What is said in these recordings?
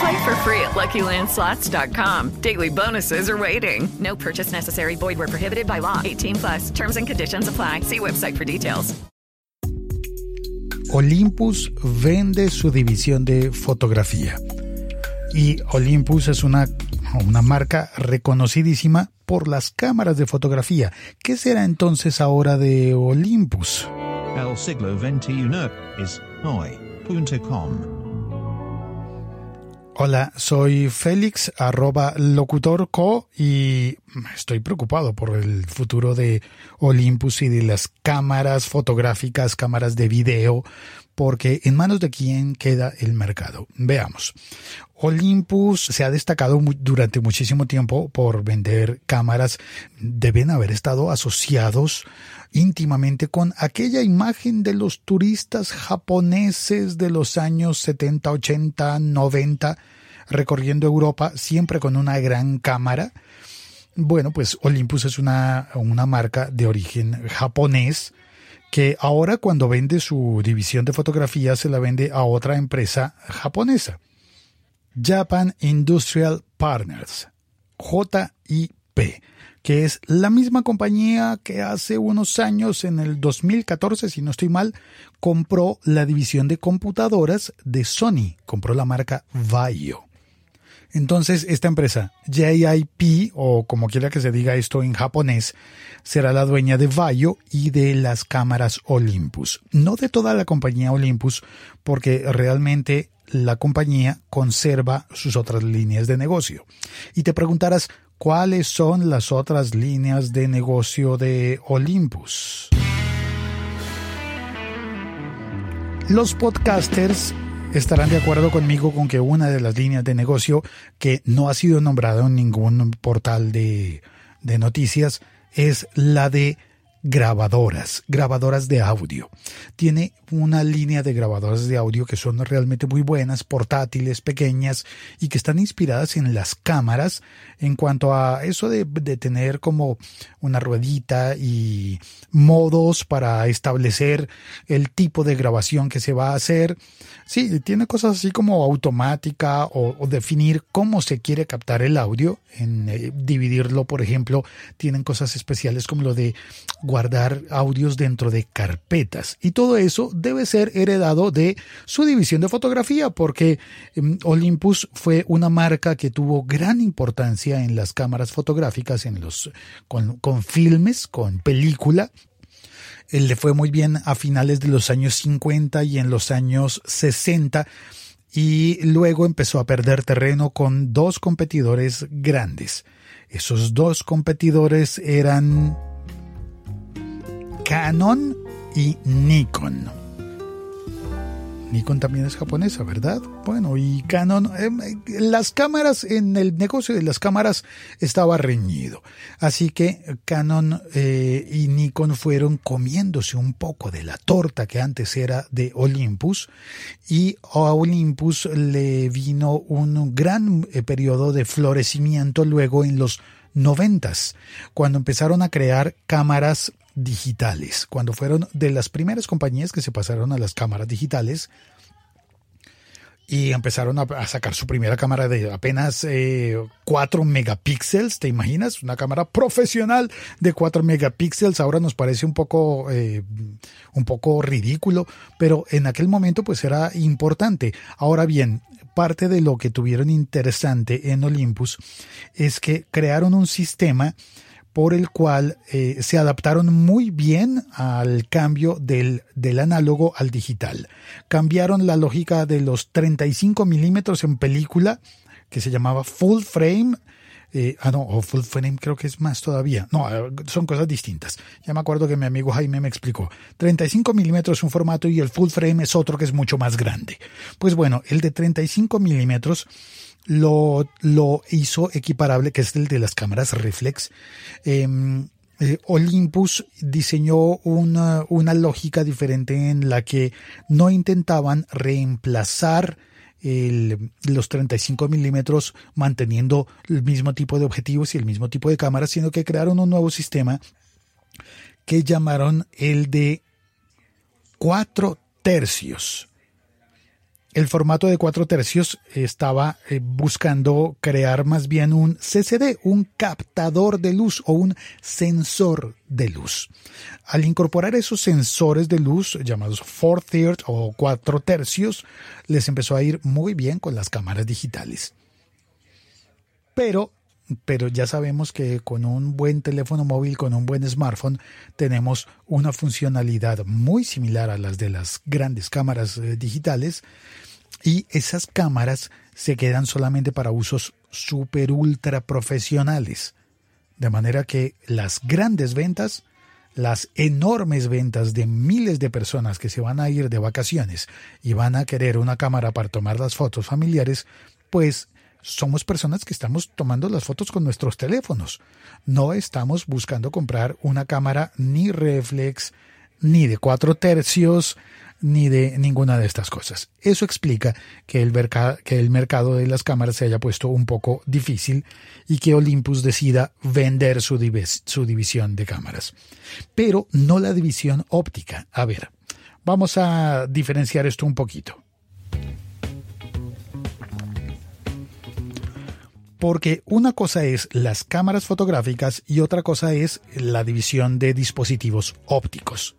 Play for free at LuckyLandSlots.com. Daily bonuses are waiting. No purchase necessary. Void where prohibited by law. 18 plus. Terms and conditions apply. See website for details. Olympus vende su división de fotografía. Y Olympus es una, una marca reconocidísima por las cámaras de fotografía. ¿Qué será entonces ahora de Olympus? El siglo XXI es hoy.com. Hola, soy Félix, arroba locutorco y estoy preocupado por el futuro de Olympus y de las cámaras fotográficas, cámaras de video, porque en manos de quién queda el mercado. Veamos. Olympus se ha destacado durante muchísimo tiempo por vender cámaras. Deben haber estado asociados íntimamente con aquella imagen de los turistas japoneses de los años 70, 80, 90 recorriendo Europa siempre con una gran cámara. Bueno, pues Olympus es una, una marca de origen japonés que ahora cuando vende su división de fotografía se la vende a otra empresa japonesa. Japan Industrial Partners, JIP que es la misma compañía que hace unos años, en el 2014, si no estoy mal, compró la división de computadoras de Sony, compró la marca Vaio. Entonces, esta empresa, JIP, o como quiera que se diga esto en japonés, será la dueña de Vaio y de las cámaras Olympus. No de toda la compañía Olympus, porque realmente la compañía conserva sus otras líneas de negocio. Y te preguntarás, ¿Cuáles son las otras líneas de negocio de Olympus? Los podcasters estarán de acuerdo conmigo con que una de las líneas de negocio que no ha sido nombrada en ningún portal de, de noticias es la de grabadoras, grabadoras de audio. Tiene una línea de grabadoras de audio que son realmente muy buenas, portátiles, pequeñas y que están inspiradas en las cámaras en cuanto a eso de, tener como una ruedita y modos para establecer el tipo de grabación que se va a hacer. Sí, tiene cosas así como automática o, definir cómo se quiere captar el audio, en eh, dividirlo, por ejemplo, tienen cosas especiales como lo de guardar audios dentro de carpetas. Y todo eso debe ser heredado de su división de fotografía, porque em, Olympus fue una marca que tuvo gran importancia en las cámaras fotográficas, en los, con, con filmes, con película, él le fue muy bien a finales de los años 50 y en los años 60 y luego empezó a perder terreno con dos competidores grandes. Esos dos competidores eran Canon y Nikon. Nikon también es japonesa, ¿verdad? Bueno, y Canon, em, las cámaras, en el negocio de las cámaras estaba reñido. Así que Canon eh, y Nikon fueron comiéndose un poco de la torta que antes era de Olympus y a Olympus le vino un gran eh, periodo de florecimiento luego en los noventas, cuando empezaron a crear cámaras digitales, cuando fueron de las primeras compañías que se pasaron a las cámaras digitales y empezaron a, sacar su primera cámara de apenas eh, 4 megapíxeles, ¿te imaginas? Una cámara profesional de 4 megapíxeles, ahora nos parece un poco, eh, un poco ridículo, pero en aquel momento pues era importante. Ahora bien, parte de lo que tuvieron interesante en Olympus es que crearon un sistema por el cual eh, se adaptaron muy bien al cambio del, del, análogo al digital. Cambiaron la lógica de los 35 milímetros en película, que se llamaba full frame. Eh, ah, no, o full frame creo que es más todavía. No, eh, son cosas distintas. Ya me acuerdo que mi amigo Jaime me explicó. 35 milímetros es un formato y el full frame es otro que es mucho más grande. Pues bueno, el de 35 milímetros lo, lo hizo equiparable, que es el de las cámaras reflex. Em, eh, Olympus diseñó una, una, lógica diferente en la que no intentaban reemplazar los 35 milímetros manteniendo el mismo tipo de objetivos y el mismo tipo de cámaras, sino que crearon un nuevo sistema que llamaron el de cuatro tercios el formato de cuatro tercios estaba eh, buscando crear más bien un CCD, un captador de luz o un sensor de luz. Al incorporar esos sensores de luz llamados four thirds o cuatro tercios, les empezó a ir muy bien con las cámaras digitales. Pero pero ya sabemos que con un buen teléfono móvil, con un buen smartphone, tenemos una funcionalidad muy similar a las de las grandes cámaras eh, digitales y esas cámaras se quedan solamente para usos super ultra profesionales. De manera que las grandes ventas, las enormes ventas de miles de personas que se van a ir de vacaciones y van a querer una cámara para tomar las fotos familiares, pues somos personas que estamos tomando las fotos con nuestros teléfonos. No estamos buscando comprar una cámara ni reflex, ni de cuatro tercios, ni de ninguna de estas cosas. Eso explica que el, que el mercado de las cámaras se haya puesto un poco difícil y que Olympus decida vender su, su división de cámaras. Pero no la división óptica. A ver, vamos a diferenciar esto un poquito. porque una cosa es las cámaras fotográficas y otra cosa es la división de dispositivos ópticos.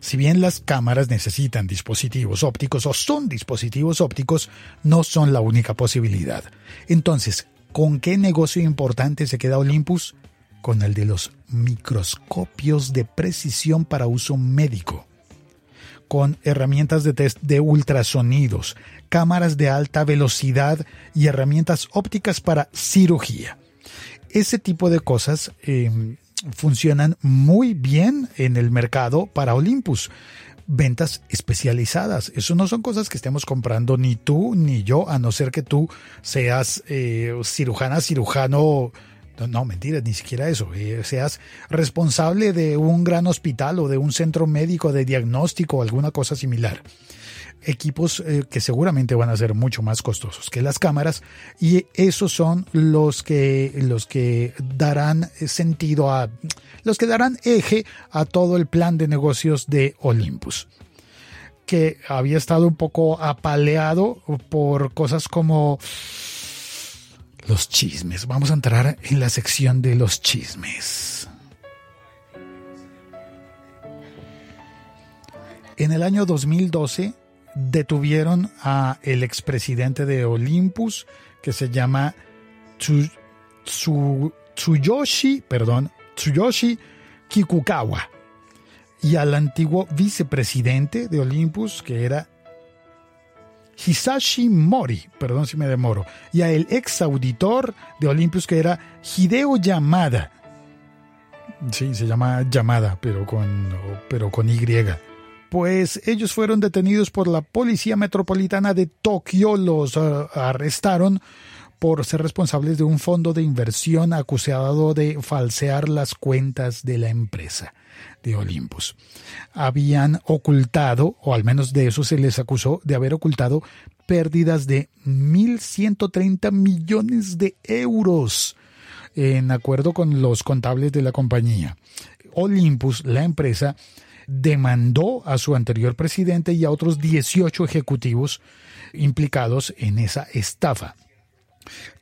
Si bien las cámaras necesitan dispositivos ópticos o son dispositivos ópticos, no son la única posibilidad. Entonces, ¿con qué negocio importante se queda Olympus? Con el de los microscopios de precisión para uso médico con herramientas de test de ultrasonidos, cámaras de alta velocidad y herramientas ópticas para cirugía. Ese tipo de cosas eh, funcionan muy bien en el mercado para Olympus. Ventas especializadas. Eso no son cosas que estemos comprando ni tú ni yo, a no ser que tú seas eh, cirujana, cirujano. No, no, mentiras, ni siquiera eso. Eh, seas responsable de un gran hospital o de un centro médico de diagnóstico o alguna cosa similar equipos eh, que seguramente van a ser mucho más costosos que las cámaras y esos son los que los que darán sentido a los que darán eje a todo el plan de negocios de Olympus que había estado un poco apaleado por cosas como los chismes. Vamos a entrar en la sección de los chismes. En el año 2012 detuvieron a el expresidente de Olympus que se llama Tsuyoshi, perdón, Tsuyoshi Kikukawa y al antiguo vicepresidente de Olympus que era Hisashi Mori, perdón si me demoro, y a el ex auditor de Olympus que era Hideo Yamada. Sí, se llama Yamada, pero con, pero con Y pues ellos fueron detenidos por la Policía Metropolitana de Tokio, los uh, arrestaron por ser responsables de un fondo de inversión acusado de falsear las cuentas de la empresa de Olympus. Habían ocultado, o al menos de eso se les acusó, de haber ocultado pérdidas de 1.130 millones de euros en acuerdo con los contables de la compañía. Olympus, la empresa, demandó a su anterior presidente y a otros 18 ejecutivos implicados en esa estafa.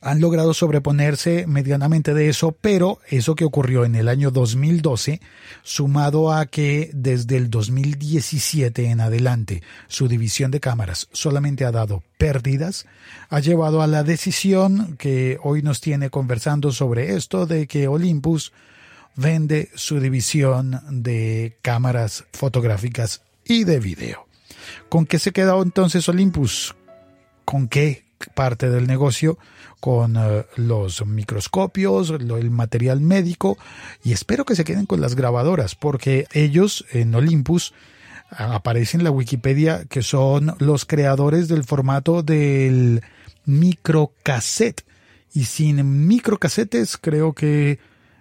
Han logrado sobreponerse medianamente de eso, pero eso que ocurrió en el año 2012, sumado a que desde el 2017 en adelante su división de cámaras solamente ha dado pérdidas, ha llevado a la decisión que hoy nos tiene conversando sobre esto de que Olympus vende su división de cámaras fotográficas y de video. ¿Con qué se queda entonces Olympus? ¿Con qué parte del negocio? con eh, los microscopios, el material médico y espero que se queden con las grabadoras porque ellos en Olympus aparece en la Wikipedia que son los creadores del formato del microcassette y sin microcassettes creo que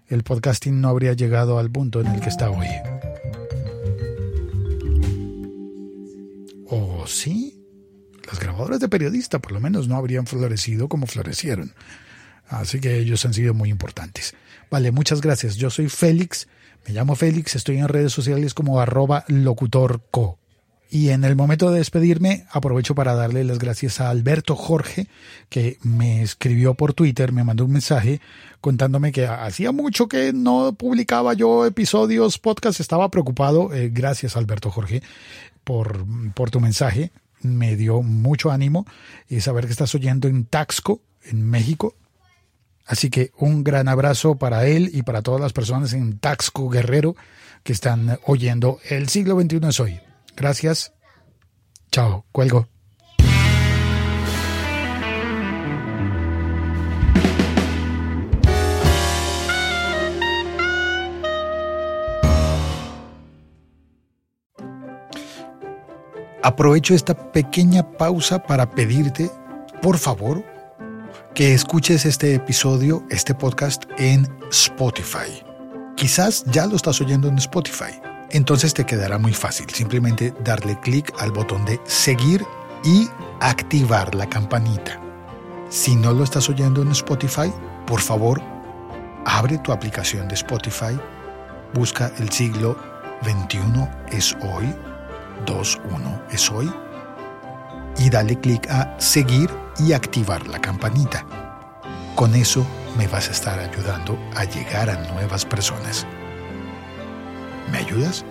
el podcasting no habría llegado al punto en el que está hoy. ¿O sí? las grabadoras de periodista por lo menos no habrían florecido como florecieron. Así que ellos han sido muy importantes. Vale, muchas gracias. Yo soy Félix, me llamo Félix, estoy en redes sociales como arroba locutorco. Y en el momento de despedirme, aprovecho para darle las gracias a Alberto Jorge, que me escribió por Twitter, me mandó un mensaje contándome que hacía mucho que no publicaba yo episodios, podcast, estaba preocupado. Eh, gracias, Alberto Jorge, por, por tu mensaje me dio mucho ánimo y saber que estás oyendo en Taxco, en México. Así que un gran abrazo para él y para todas las personas en Taxco Guerrero que están oyendo El siglo XXI es hoy. Gracias. Chao. Cuelgo. Aprovecho esta pequeña pausa para pedirte, por favor, que escuches este episodio, este podcast en Spotify. Quizás ya lo estás oyendo en Spotify. Entonces te quedará muy fácil. Simplemente darle clic al botón de seguir y activar la campanita. Si no lo estás oyendo en Spotify, por favor, abre tu aplicación de Spotify, busca el siglo 21 es hoy 21 es hoy y dale clic a seguir y activar la campanita. Con eso me vas a estar ayudando a llegar a nuevas personas. ¿Me ayudas?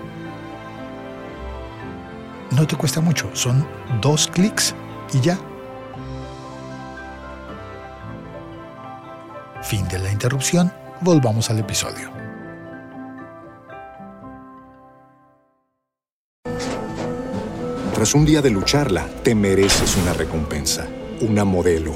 No te cuesta mucho, son dos clics y ya. Fin de la interrupción, volvamos al episodio. Tras un día de lucharla, te mereces una recompensa, una modelo,